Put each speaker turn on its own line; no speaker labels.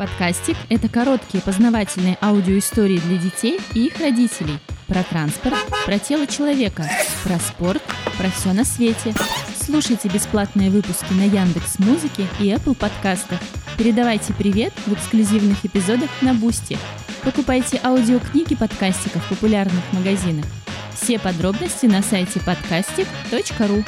Подкастик – это короткие познавательные аудиоистории для детей и их родителей про транспорт, про тело человека, про спорт, про все на свете. Слушайте бесплатные выпуски на Яндекс Музыке и Apple подкастах. Передавайте привет в эксклюзивных эпизодах на Boosty. Покупайте аудиокниги подкастиков в популярных магазинах. Все подробности на сайте подкастик.ру.